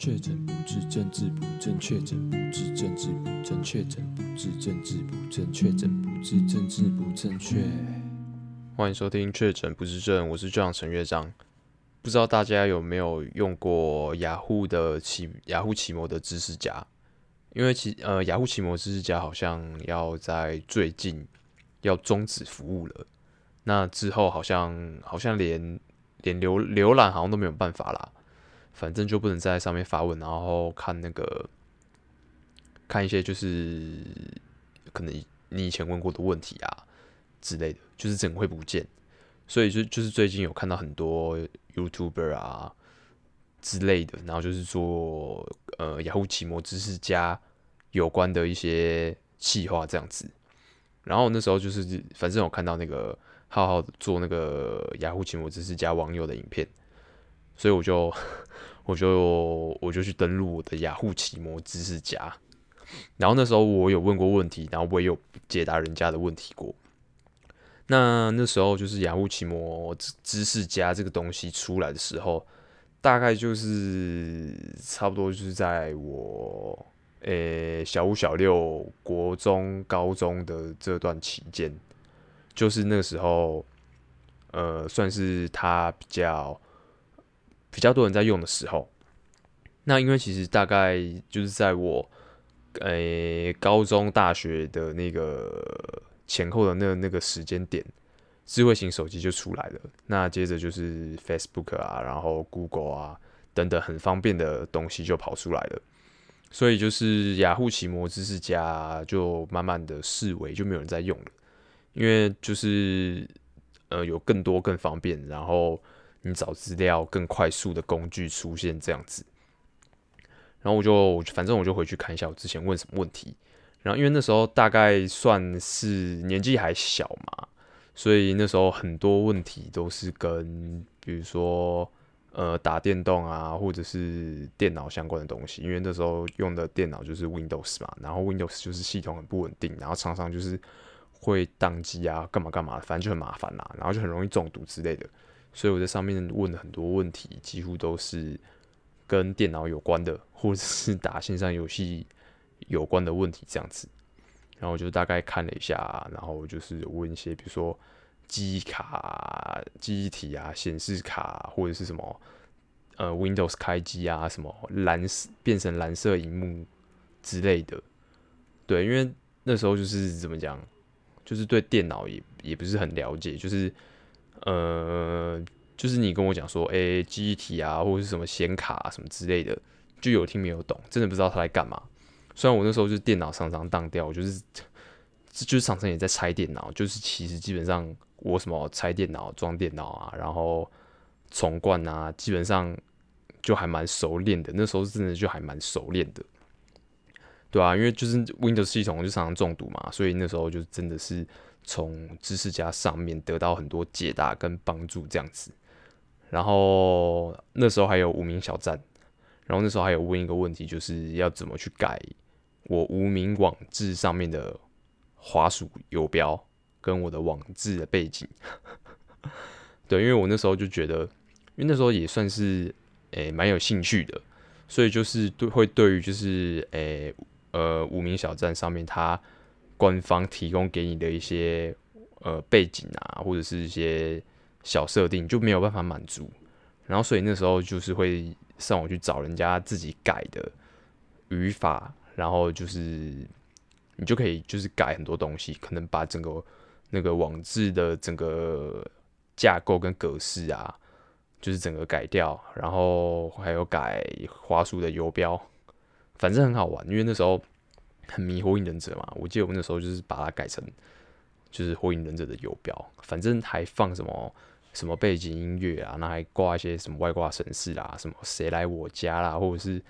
确诊不治，政治不正确；确诊不治，政治不正确；确诊不治，政治不正确；确诊不治，政治不正确。欢迎收听《确诊不治症》，我是队长陈乐章。不知道大家有没有用过雅虎的奇雅虎奇摩的知识家？因为其呃雅虎奇摩知识家好像要在最近要终止服务了。那之后好像好像连连浏浏览好像都没有办法啦。反正就不能在上面发问，然后看那个看一些就是可能你以前问过的问题啊之类的，就是整个会不见。所以就就是最近有看到很多 YouTuber 啊之类的，然后就是做呃雅虎奇摩知识家有关的一些企划这样子。然后那时候就是反正我看到那个浩浩做那个雅虎奇摩知识家网友的影片，所以我就。我就我就去登录我的雅虎奇摩知识家，然后那时候我有问过问题，然后我也有解答人家的问题过。那那时候就是雅虎奇摩知识家这个东西出来的时候，大概就是差不多就是在我诶、欸、小五、小六、国中、高中的这段期间，就是那个时候，呃，算是它比较。比较多人在用的时候，那因为其实大概就是在我诶、高中、大学的那个前后的那个、那个时间点，智慧型手机就出来了。那接着就是 Facebook 啊，然后 Google 啊等等很方便的东西就跑出来了。所以就是雅虎奇摩知识家就慢慢的式微，就没有人在用了，因为就是呃有更多更方便，然后。你找资料更快速的工具出现这样子，然后我就反正我就回去看一下我之前问什么问题，然后因为那时候大概算是年纪还小嘛，所以那时候很多问题都是跟比如说呃打电动啊或者是电脑相关的东西，因为那时候用的电脑就是 Windows 嘛，然后 Windows 就是系统很不稳定，然后常常就是会宕机啊干嘛干嘛，反正就很麻烦啦，然后就很容易中毒之类的。所以我在上面问了很多问题，几乎都是跟电脑有关的，或者是打线上游戏有关的问题这样子。然后我就大概看了一下，然后就是问一些，比如说记忆卡、记忆体啊、显示卡，或者是什么呃 Windows 开机啊，什么蓝变成蓝色荧幕之类的。对，因为那时候就是怎么讲，就是对电脑也也不是很了解，就是。呃，就是你跟我讲说，诶、欸，记忆体啊，或者是什么显卡啊，什么之类的，就有听没有懂，真的不知道他在干嘛。虽然我那时候就是电脑常常当掉，我就是就是常常也在拆电脑，就是其实基本上我什么拆电脑、装电脑啊，然后重灌啊，基本上就还蛮熟练的。那时候真的就还蛮熟练的，对啊，因为就是 Windows 系统就常常中毒嘛，所以那时候就真的是。从知识家上面得到很多解答跟帮助，这样子。然后那时候还有无名小站，然后那时候还有问一个问题，就是要怎么去改我无名网志上面的滑鼠游标跟我的网志的背景。对，因为我那时候就觉得，因为那时候也算是诶蛮有兴趣的，所以就是对会对于就是诶呃无名小站上面它。官方提供给你的一些呃背景啊，或者是一些小设定就没有办法满足，然后所以那时候就是会上网去找人家自己改的语法，然后就是你就可以就是改很多东西，可能把整个那个网志的整个架构跟格式啊，就是整个改掉，然后还有改花束的游标，反正很好玩，因为那时候。很迷火影忍者嘛，我记得我那时候就是把它改成就是火影忍者的游标，反正还放什么什么背景音乐啊，那还挂一些什么外挂神事啦，什么谁来我家啦，或者是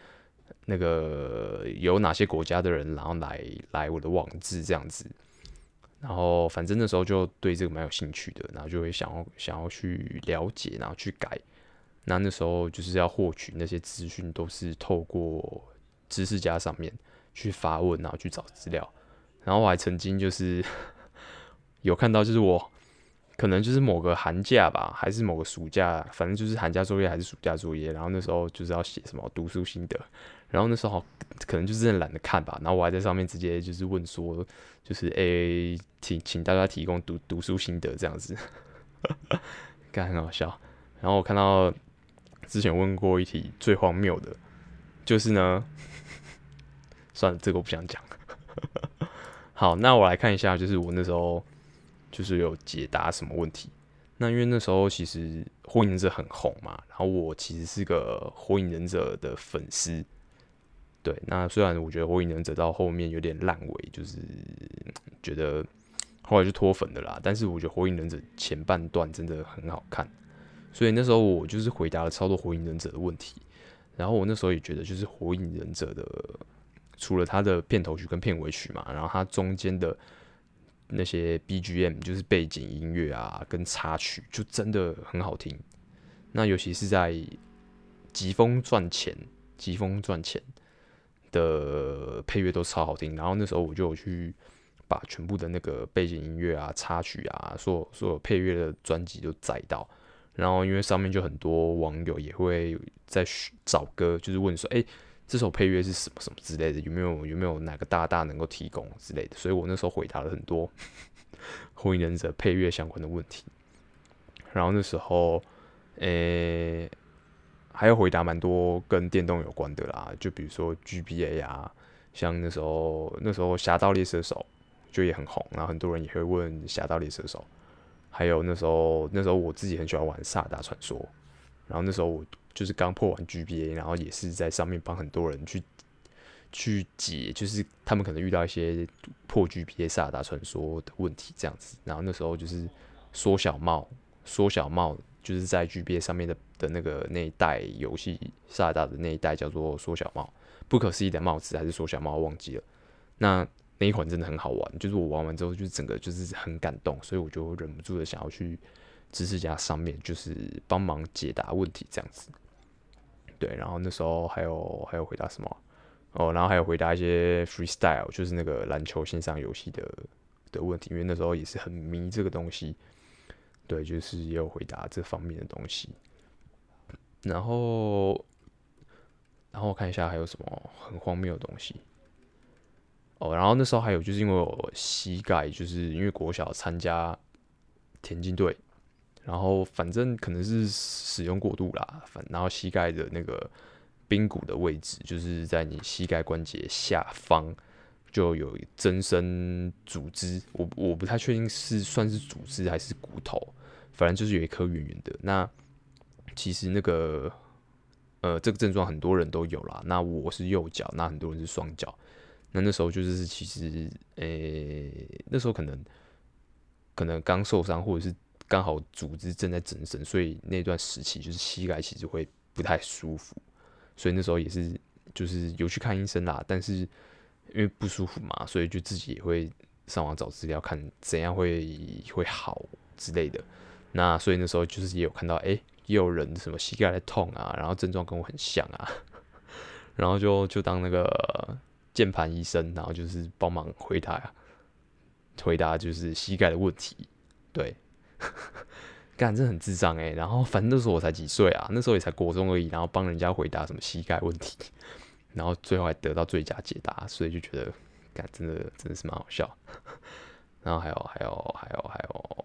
那个有哪些国家的人，然后来来我的网志这样子，然后反正那时候就对这个蛮有兴趣的，然后就会想要想要去了解，然后去改，那那时候就是要获取那些资讯，都是透过知识家上面。去发问，然后去找资料，然后我还曾经就是 有看到，就是我可能就是某个寒假吧，还是某个暑假，反正就是寒假作业还是暑假作业。然后那时候就是要写什么读书心得，然后那时候可能就是懒得看吧。然后我还在上面直接就是问说，就是诶、欸，请请大家提供读读书心得这样子，感觉很好笑。然后我看到之前问过一题最荒谬的，就是呢，算了，这个我不想讲。好，那我来看一下，就是我那时候。就是有解答什么问题？那因为那时候其实《火影忍者》很红嘛，然后我其实是个《火影忍者》的粉丝。对，那虽然我觉得《火影忍者》到后面有点烂尾，就是觉得后来就脱粉的啦。但是我觉得《火影忍者》前半段真的很好看，所以那时候我就是回答了超多《火影忍者》的问题。然后我那时候也觉得，就是《火影忍者》的除了它的片头曲跟片尾曲嘛，然后它中间的。那些 BGM 就是背景音乐啊，跟插曲就真的很好听。那尤其是在疾风赚钱、疾风赚钱的配乐都超好听。然后那时候我就有去把全部的那个背景音乐啊、插曲啊，所有所有配乐的专辑都载到。然后因为上面就很多网友也会在找歌，就是问说：“哎。”这首配乐是什么什么之类的？有没有有没有哪个大大能够提供之类的？所以我那时候回答了很多火影忍者配乐相关的问题。然后那时候，诶、欸，还有回答蛮多跟电动有关的啦，就比如说 GBA 啊，像那时候那时候侠盗猎车手就也很红，然后很多人也会问侠盗猎车手。还有那时候那时候我自己很喜欢玩萨达传说，然后那时候我。就是刚破完 GBA，然后也是在上面帮很多人去去解，就是他们可能遇到一些破 GBA 萨达传说的问题这样子。然后那时候就是缩小帽，缩小帽就是在 GBA 上面的的那个那一代游戏萨达的那一代叫做缩小帽，不可思议的帽子还是缩小帽忘记了。那那一款真的很好玩，就是我玩完之后就整个就是很感动，所以我就忍不住的想要去。知识家上面就是帮忙解答问题这样子，对，然后那时候还有还有回答什么哦，然后还有回答一些 freestyle，就是那个篮球线上游戏的的问题，因为那时候也是很迷这个东西，对，就是也有回答这方面的东西，然后然后我看一下还有什么很荒谬的东西，哦，然后那时候还有就是因为我膝盖，就是因为国小参加田径队。然后反正可能是使用过度啦，反然后膝盖的那个髌骨的位置，就是在你膝盖关节下方就有增生组织，我我不太确定是算是组织还是骨头，反正就是有一颗圆圆的。那其实那个呃这个症状很多人都有啦，那我是右脚，那很多人是双脚。那那时候就是其实诶那时候可能可能刚受伤或者是。刚好组织正在增生，所以那段时期就是膝盖其实会不太舒服，所以那时候也是就是有去看医生啦，但是因为不舒服嘛，所以就自己也会上网找资料看怎样会会好之类的。那所以那时候就是也有看到，哎、也有人什么膝盖在痛啊，然后症状跟我很像啊，然后就就当那个键盘医生，然后就是帮忙回答回答就是膝盖的问题，对。干，这很智障哎！然后反正那时候我才几岁啊，那时候也才国中而已，然后帮人家回答什么膝盖问题，然后最后还得到最佳解答，所以就觉得干真的真的是蛮好笑。然后还有还有还有还有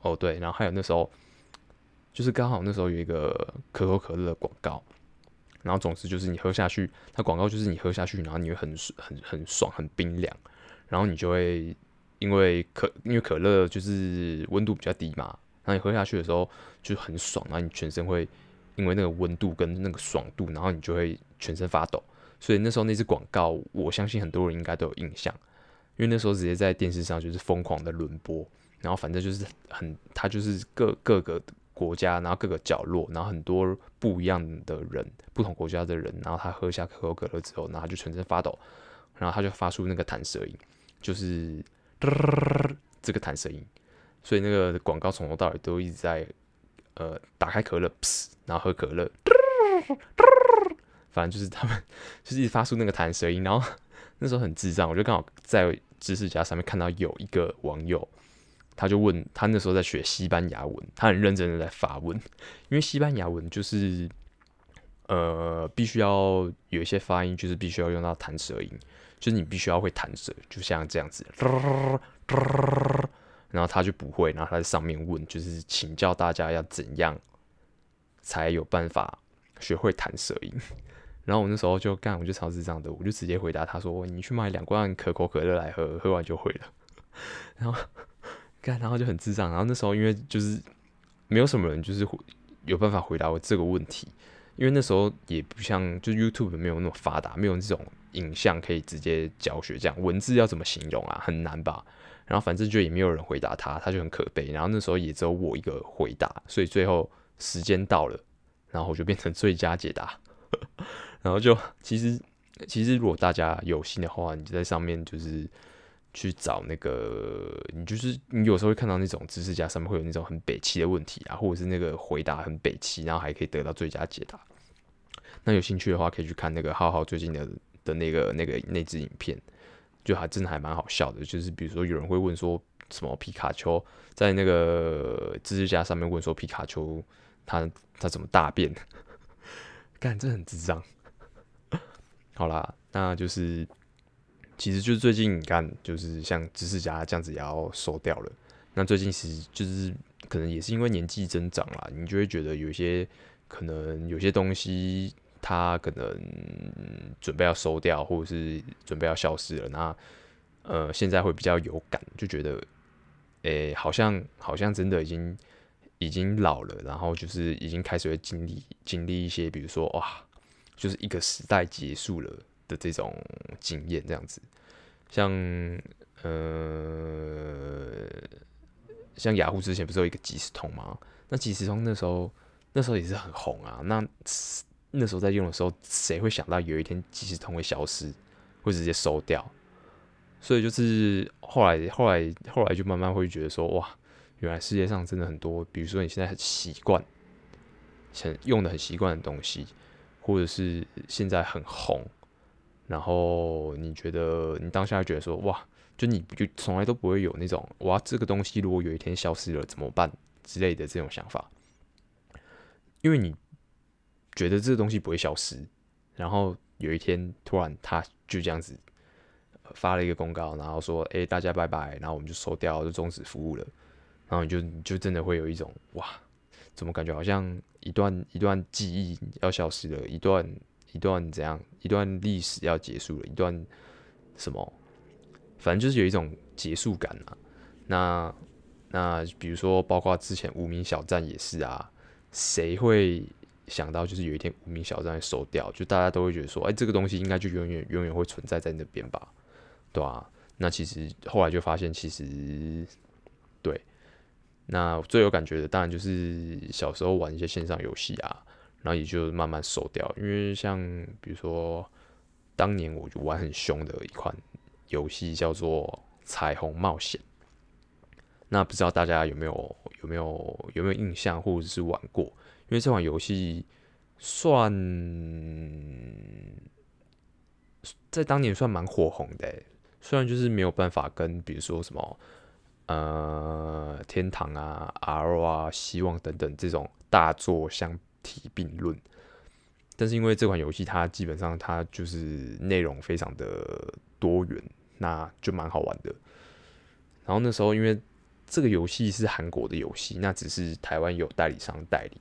哦对，然后还有那时候就是刚好那时候有一个可口可乐的广告，然后总之就是你喝下去，它广告就是你喝下去，然后你会很很很爽，很冰凉，然后你就会。因为可因为可乐就是温度比较低嘛，后你喝下去的时候就很爽，然后你全身会因为那个温度跟那个爽度，然后你就会全身发抖。所以那时候那支广告，我相信很多人应该都有印象，因为那时候直接在电视上就是疯狂的轮播，然后反正就是很，它就是各各个国家，然后各个角落，然后很多不一样的人，不同国家的人，然后他喝下可口可乐之后，然后就全身发抖，然后他就发出那个弹舌音，就是。这个弹声音，所以那个广告从头到尾都一直在，呃，打开可乐，然后喝可乐，反正就是他们就是一直发出那个弹舌音，然后那时候很智障，我就刚好在知识家上面看到有一个网友，他就问他那时候在学西班牙文，他很认真的在发问，因为西班牙文就是呃必须要有一些发音，就是必须要用到弹舌音，就是你必须要会弹舌，就像这样子，然后他就不会，然后他在上面问，就是请教大家要怎样才有办法学会弹舌音。然后我那时候就干，我就超智障的，我就直接回答他说：“你去买两罐可口可乐来喝，喝完就会了。”然后干，然后就很智障。然后那时候因为就是没有什么人就是有办法回答我这个问题，因为那时候也不像就 YouTube 没有那么发达，没有这种影像可以直接教学，这样文字要怎么形容啊，很难吧？然后反正就也没有人回答他，他就很可悲。然后那时候也只有我一个回答，所以最后时间到了，然后我就变成最佳解答。然后就其实其实如果大家有心的话，你就在上面就是去找那个，你就是你有时候会看到那种知识家上面会有那种很北七的问题啊，或者是那个回答很北七，然后还可以得到最佳解答。那有兴趣的话，可以去看那个浩浩最近的的那个那个那支影片，就还真的还蛮好笑的。就是比如说有人会问说什么皮卡丘在那个知识家上面问说皮卡丘他他怎么大便？干，这很智障。好啦，那就是，其实就是最近你看，就是像知识家这样子也要收掉了。那最近其实就是可能也是因为年纪增长啦，你就会觉得有些可能有些东西它可能准备要收掉，或者是准备要消失了。那呃，现在会比较有感，就觉得，诶、好像好像真的已经已经老了，然后就是已经开始会经历经历一些，比如说哇。就是一个时代结束了的这种经验，这样子，像呃，像雅虎之前不是有一个即时通吗？那即时通那时候那时候也是很红啊。那那时候在用的时候，谁会想到有一天即时通会消失，会直接收掉？所以就是后来后来后来就慢慢会觉得说，哇，原来世界上真的很多，比如说你现在很习惯，很用的很习惯的东西。或者是现在很红，然后你觉得你当下觉得说哇，就你就从来都不会有那种哇，这个东西如果有一天消失了怎么办之类的这种想法，因为你觉得这个东西不会消失，然后有一天突然他就这样子发了一个公告，然后说哎，大家拜拜，然后我们就收掉，就终止服务了，然后你就你就真的会有一种哇。怎么感觉好像一段一段记忆要消失了，一段一段怎样，一段历史要结束了，一段什么？反正就是有一种结束感啊。那那比如说，包括之前无名小站也是啊，谁会想到就是有一天无名小站会收掉？就大家都会觉得说，哎，这个东西应该就永远永远会存在在那边吧？对啊，那其实后来就发现，其实对。那最有感觉的当然就是小时候玩一些线上游戏啊，然后也就慢慢收掉。因为像比如说当年我就玩很凶的一款游戏叫做《彩虹冒险》，那不知道大家有没有有没有有没有印象或者是玩过？因为这款游戏算在当年算蛮火红的，虽然就是没有办法跟比如说什么。呃，天堂啊，R 啊，希望等等这种大作相提并论，但是因为这款游戏它基本上它就是内容非常的多元，那就蛮好玩的。然后那时候因为这个游戏是韩国的游戏，那只是台湾有代理商代理。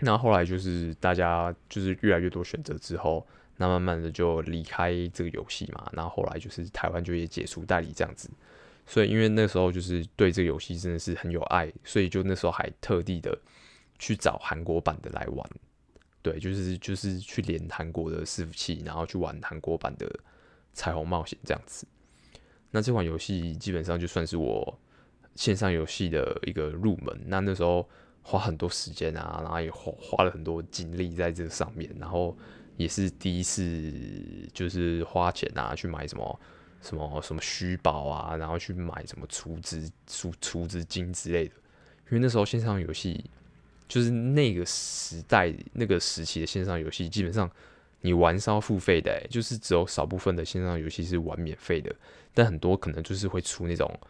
那后来就是大家就是越来越多选择之后，那慢慢的就离开这个游戏嘛。然后后来就是台湾就也解除代理这样子。所以，因为那时候就是对这个游戏真的是很有爱，所以就那时候还特地的去找韩国版的来玩，对，就是就是去连韩国的伺服器，然后去玩韩国版的彩虹冒险这样子。那这款游戏基本上就算是我线上游戏的一个入门。那那时候花很多时间啊，然后也花花了很多精力在这个上面，然后也是第一次就是花钱啊去买什么。什么什么虚宝啊，然后去买什么储值储储值金之类的，因为那时候线上游戏就是那个时代那个时期的线上游戏，基本上你玩是要付费的，就是只有少部分的线上游戏是玩免费的，但很多可能就是会出那种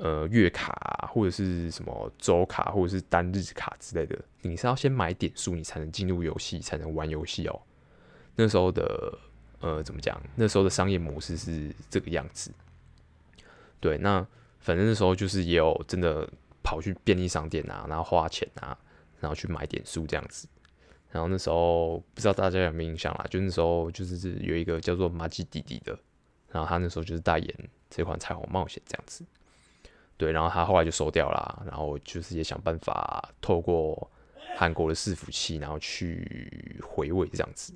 呃月卡，或者是什么周卡，或者是单日卡之类的，你是要先买点数，你才能进入游戏，才能玩游戏哦。那时候的呃怎么讲？那时候的商业模式是这个样子。对，那反正那时候就是也有真的跑去便利商店啊，然后花钱啊，然后去买点数这样子。然后那时候不知道大家有没有印象啦，就那时候就是有一个叫做马吉弟弟的，然后他那时候就是代言这款彩虹冒险这样子。对，然后他后来就收掉了，然后就是也想办法透过韩国的伺服器，然后去回味这样子。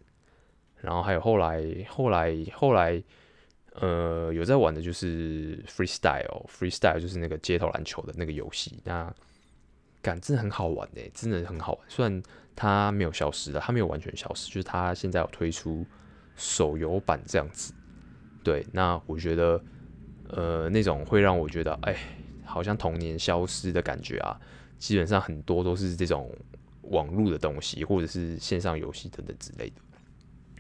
然后还有后来，后来，后来，呃，有在玩的就是 Freestyle，Freestyle 就是那个街头篮球的那个游戏，那感真的很好玩诶，真的很好玩，虽然。它没有消失了，它没有完全消失，就是它现在有推出手游版这样子。对，那我觉得，呃，那种会让我觉得，哎，好像童年消失的感觉啊。基本上很多都是这种网络的东西，或者是线上游戏等等之类的。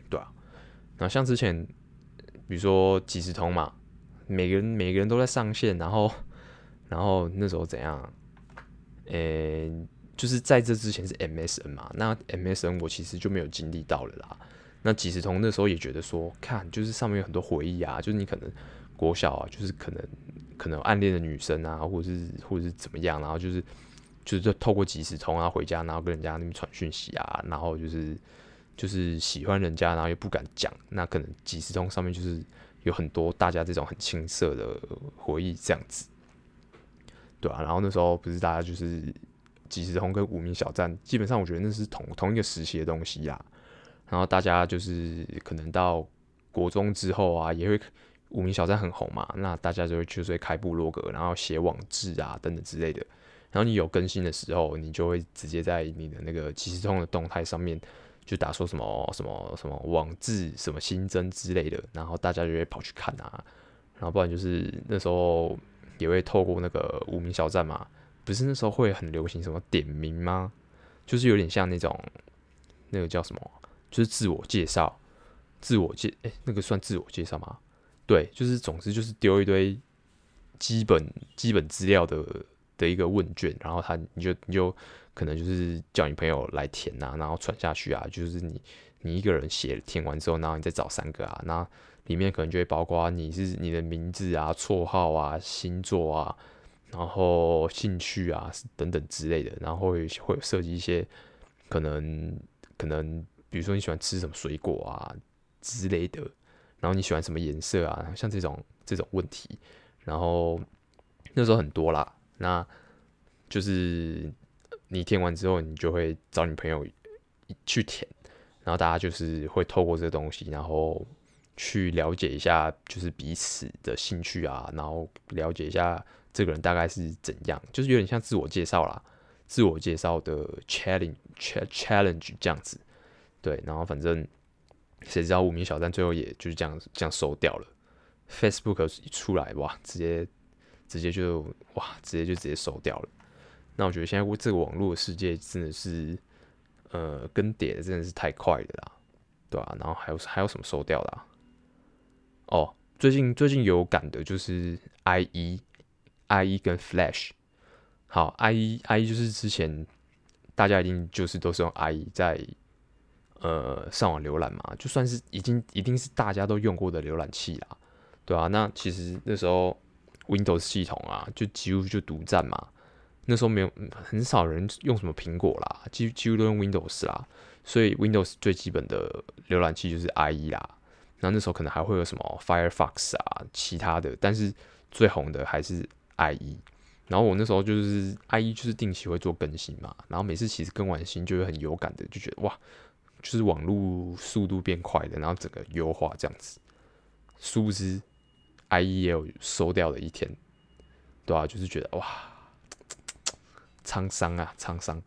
对啊，那像之前，比如说即时通嘛，每个人每个人都在上线，然后，然后那时候怎样？诶。就是在这之前是 MSN 嘛，那 MSN 我其实就没有经历到了啦。那即时通那时候也觉得说，看就是上面有很多回忆啊，就是你可能国小啊，就是可能可能暗恋的女生啊，或者是或者是怎么样，然后就是就是透过即时通啊回家，然后跟人家那边传讯息啊，然后就是就是喜欢人家，然后又不敢讲，那可能即时通上面就是有很多大家这种很青涩的回忆这样子，对啊，然后那时候不是大家就是。即时通跟无名小站，基本上我觉得那是同同一个时期的东西呀。然后大家就是可能到国中之后啊，也会无名小站很红嘛，那大家就会就是会开部落格，然后写网志啊等等之类的。然后你有更新的时候，你就会直接在你的那个即时通的动态上面就打说什么什么什么网志什么新增之类的，然后大家就会跑去看啊。然后不然就是那时候也会透过那个无名小站嘛。不是那时候会很流行什么点名吗？就是有点像那种，那个叫什么？就是自我介绍，自我介，哎、那个算自我介绍吗？对，就是总之就是丢一堆基本基本资料的的一个问卷，然后他你就你就可能就是叫你朋友来填啊，然后传下去啊，就是你你一个人写填完之后，然后你再找三个啊，那里面可能就会包括你是你的名字啊、绰号啊、星座啊。然后兴趣啊等等之类的，然后会会涉及一些可能可能，比如说你喜欢吃什么水果啊之类的，然后你喜欢什么颜色啊，像这种这种问题，然后那时候很多啦，那就是你填完之后，你就会找你朋友去填，然后大家就是会透过这个东西，然后去了解一下就是彼此的兴趣啊，然后了解一下。这个人大概是怎样？就是有点像自我介绍啦，自我介绍的 challenge challenge 这样子，对。然后反正谁知道无名小站最后也就是这样这样收掉了。Facebook 一出来哇，直接直接就哇，直接就直接收掉了。那我觉得现在这个网络世界真的是呃更迭的真的是太快了啦，对啊，然后还有还有什么收掉的？哦，最近最近有感的就是 IE。IE 跟 Flash，好，IE IE 就是之前大家一定就是都是用 IE 在呃上网浏览嘛，就算是已经一定是大家都用过的浏览器啦，对啊，那其实那时候 Windows 系统啊，就几乎就独占嘛。那时候没有很少人用什么苹果啦，几几乎都用 Windows 啦，所以 Windows 最基本的浏览器就是 IE 啦。然后那时候可能还会有什么 Firefox 啊，其他的，但是最红的还是。IE，然后我那时候就是 IE，就是定期会做更新嘛，然后每次其实更完新就会很有感的，就觉得哇，就是网络速度变快的，然后整个优化这样子。殊不知 IE 也有收掉的一天，对啊，就是觉得哇，沧桑啊，沧桑。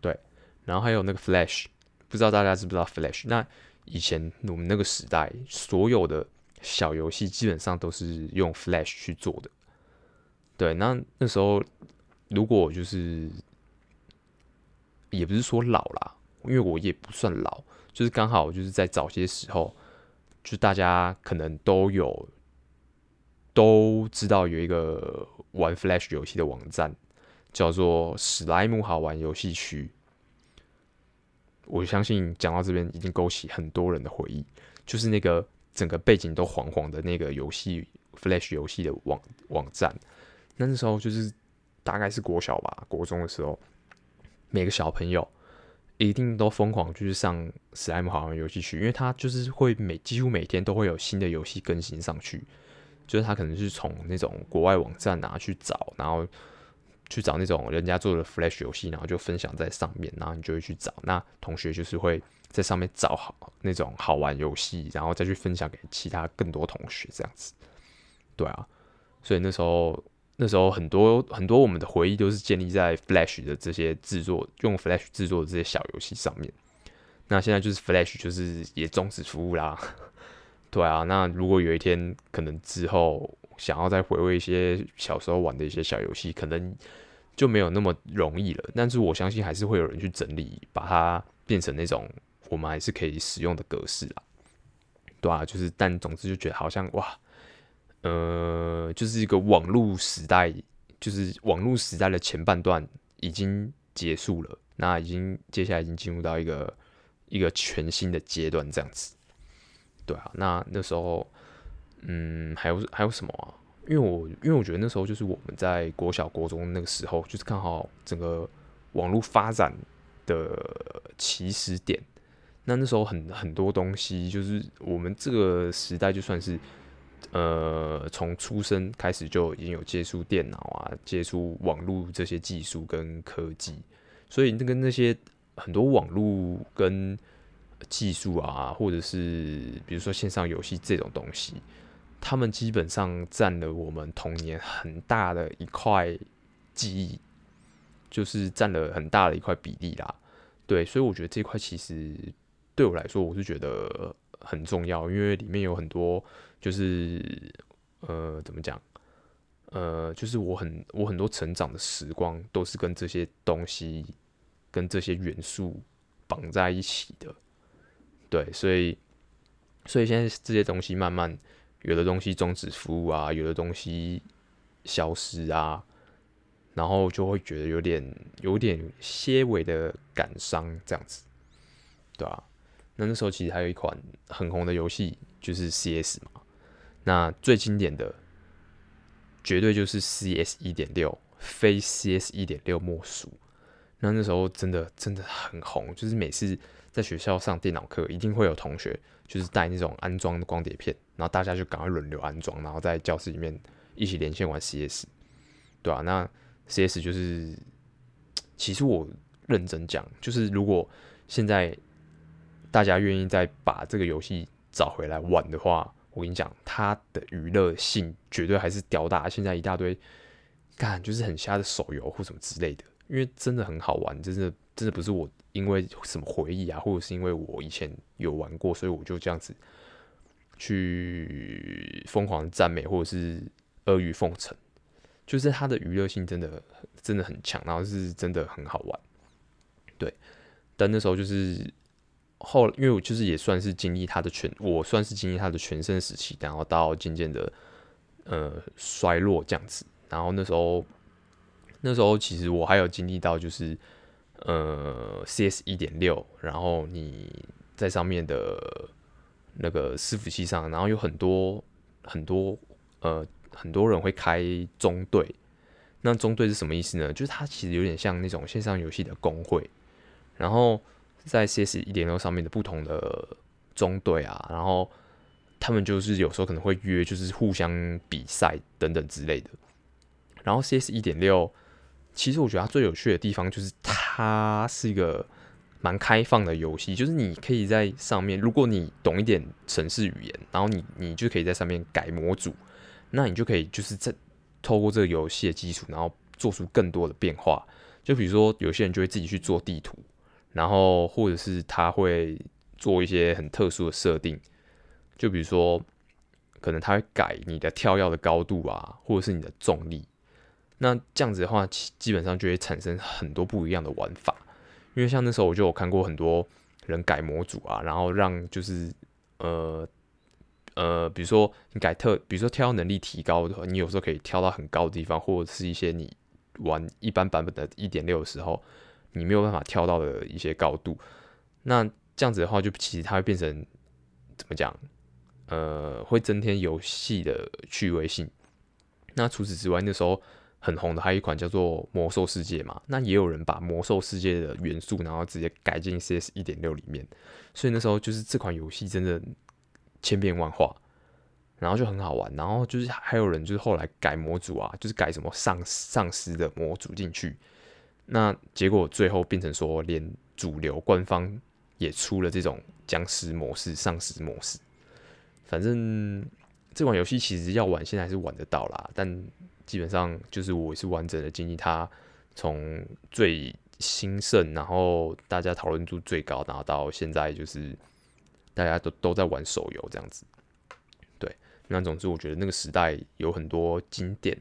对，然后还有那个 Flash，不知道大家知不知道 Flash？那以前我们那个时代，所有的小游戏基本上都是用 Flash 去做的。对，那那时候如果就是，也不是说老啦，因为我也不算老，就是刚好就是在早些时候，就大家可能都有都知道有一个玩 Flash 游戏的网站，叫做史莱姆好玩游戏区。我相信讲到这边已经勾起很多人的回忆，就是那个整个背景都黄黄的那个游戏 Flash 游戏的网网站。那那时候就是大概是国小吧，国中的时候，每个小朋友一定都疯狂就是上史莱姆好玩游戏区，因为他就是会每几乎每天都会有新的游戏更新上去，就是他可能是从那种国外网站啊去找，然后。去找那种人家做的 Flash 游戏，然后就分享在上面，然后你就会去找。那同学就是会在上面找好那种好玩游戏，然后再去分享给其他更多同学这样子。对啊，所以那时候那时候很多很多我们的回忆都是建立在 Flash 的这些制作，用 Flash 制作的这些小游戏上面。那现在就是 Flash 就是也终止服务啦。对啊，那如果有一天可能之后。想要再回味一些小时候玩的一些小游戏，可能就没有那么容易了。但是我相信还是会有人去整理，把它变成那种我们还是可以使用的格式啊。对啊，就是但总之就觉得好像哇，呃，就是一个网络时代，就是网络时代的前半段已经结束了，那已经接下来已经进入到一个一个全新的阶段这样子。对啊，那那时候。嗯，还有还有什么啊？因为我因为我觉得那时候就是我们在国小国中那个时候，就是刚好整个网络发展的起始点。那那时候很很多东西，就是我们这个时代就算是呃从出生开始就已经有接触电脑啊，接触网络这些技术跟科技，所以那个那些很多网络跟技术啊，或者是比如说线上游戏这种东西。他们基本上占了我们童年很大的一块记忆，就是占了很大的一块比例啦。对，所以我觉得这块其实对我来说，我是觉得很重要，因为里面有很多就是呃，怎么讲？呃，就是我很我很多成长的时光都是跟这些东西、跟这些元素绑在一起的。对，所以所以现在这些东西慢慢。有的东西终止服务啊，有的东西消失啊，然后就会觉得有点有点些微的感伤这样子，对啊，那那时候其实还有一款很红的游戏，就是 CS 嘛。那最经典的绝对就是 CS 一点六，非 CS 一点六莫属。那那时候真的真的很红，就是每次在学校上电脑课，一定会有同学就是带那种安装的光碟片。然后大家就赶快轮流安装，然后在教室里面一起连线玩 CS，对啊，那 CS 就是，其实我认真讲，就是如果现在大家愿意再把这个游戏找回来玩的话，我跟你讲，它的娱乐性绝对还是屌打现在一大堆，干就是很瞎的手游或什么之类的，因为真的很好玩，真的真的不是我因为什么回忆啊，或者是因为我以前有玩过，所以我就这样子。去疯狂赞美或者是阿谀奉承，就是它的娱乐性真的真的很强，然后是真的很好玩。对，但那时候就是后，因为我就是也算是经历他的全，我算是经历他的全盛时期，然后到渐渐的呃衰落这样子。然后那时候那时候其实我还有经历到就是呃 CS 一点六，然后你在上面的。那个伺服器上，然后有很多很多呃很多人会开中队，那中队是什么意思呢？就是它其实有点像那种线上游戏的工会，然后在 CS 一点六上面的不同的中队啊，然后他们就是有时候可能会约，就是互相比赛等等之类的。然后 CS 一点六，其实我觉得它最有趣的地方就是它是一个。蛮开放的游戏，就是你可以在上面，如果你懂一点程式语言，然后你你就可以在上面改模组，那你就可以就是在透过这个游戏的基础，然后做出更多的变化。就比如说，有些人就会自己去做地图，然后或者是他会做一些很特殊的设定，就比如说，可能他会改你的跳跃的高度啊，或者是你的重力。那这样子的话，基本上就会产生很多不一样的玩法。因为像那时候我就有看过很多人改模组啊，然后让就是呃呃，比如说你改特，比如说跳能力提高的话，你有时候可以跳到很高的地方，或者是一些你玩一般版本的一点六的时候，你没有办法跳到的一些高度。那这样子的话，就其实它会变成怎么讲？呃，会增添游戏的趣味性。那除此之外，那时候很红的还有一款叫做《魔兽世界》嘛，那也有人把《魔兽世界》的元素，然后直接改进 CS 一点六里面。所以那时候就是这款游戏真的千变万化，然后就很好玩。然后就是还有人就是后来改模组啊，就是改什么丧丧尸的模组进去。那结果最后变成说，连主流官方也出了这种僵尸模式、丧尸模式。反正这款游戏其实要玩，现在还是玩得到啦。但基本上就是我是完整的经历它从最兴盛，然后大家讨论度最高，然后到现在就是大家都都在玩手游这样子。对，那总之我觉得那个时代有很多经典，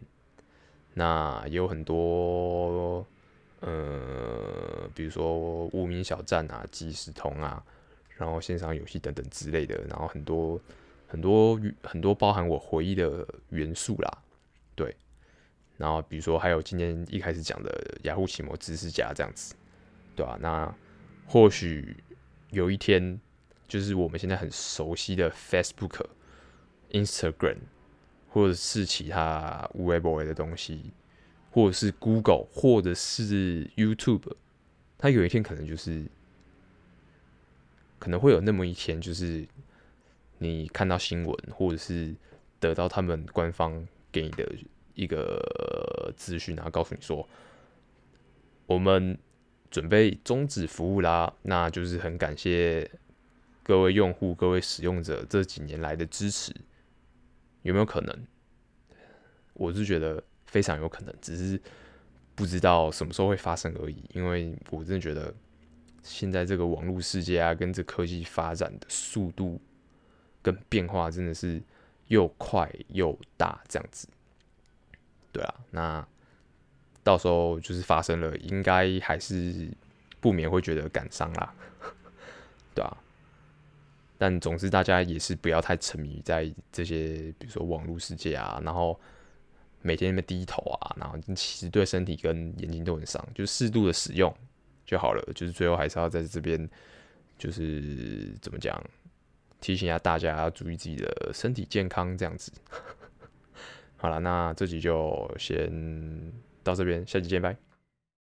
那也有很多呃，比如说无名小站啊、即时通啊，然后线上游戏等等之类的，然后很多。很多很多包含我回忆的元素啦，对，然后比如说还有今天一开始讲的雅虎奇摩知识家这样子，对吧、啊？那或许有一天，就是我们现在很熟悉的 Facebook、Instagram，或者是其他 Weibo 的东西，或者是 Google，或者是 YouTube，它有一天可能就是可能会有那么一天，就是。你看到新闻，或者是得到他们官方给你的一个资讯，然后告诉你说，我们准备终止服务啦，那就是很感谢各位用户、各位使用者这几年来的支持，有没有可能？我是觉得非常有可能，只是不知道什么时候会发生而已。因为我真的觉得现在这个网络世界啊，跟这科技发展的速度。跟变化真的是又快又大，这样子，对啊，那到时候就是发生了，应该还是不免会觉得感伤啦，对啊，但总之大家也是不要太沉迷在这些，比如说网络世界啊，然后每天那么低头啊，然后其实对身体跟眼睛都很伤，就适度的使用就好了。就是最后还是要在这边，就是怎么讲？提醒一下大家要注意自己的身体健康，这样子。好了，那这集就先到这边，下期见，拜。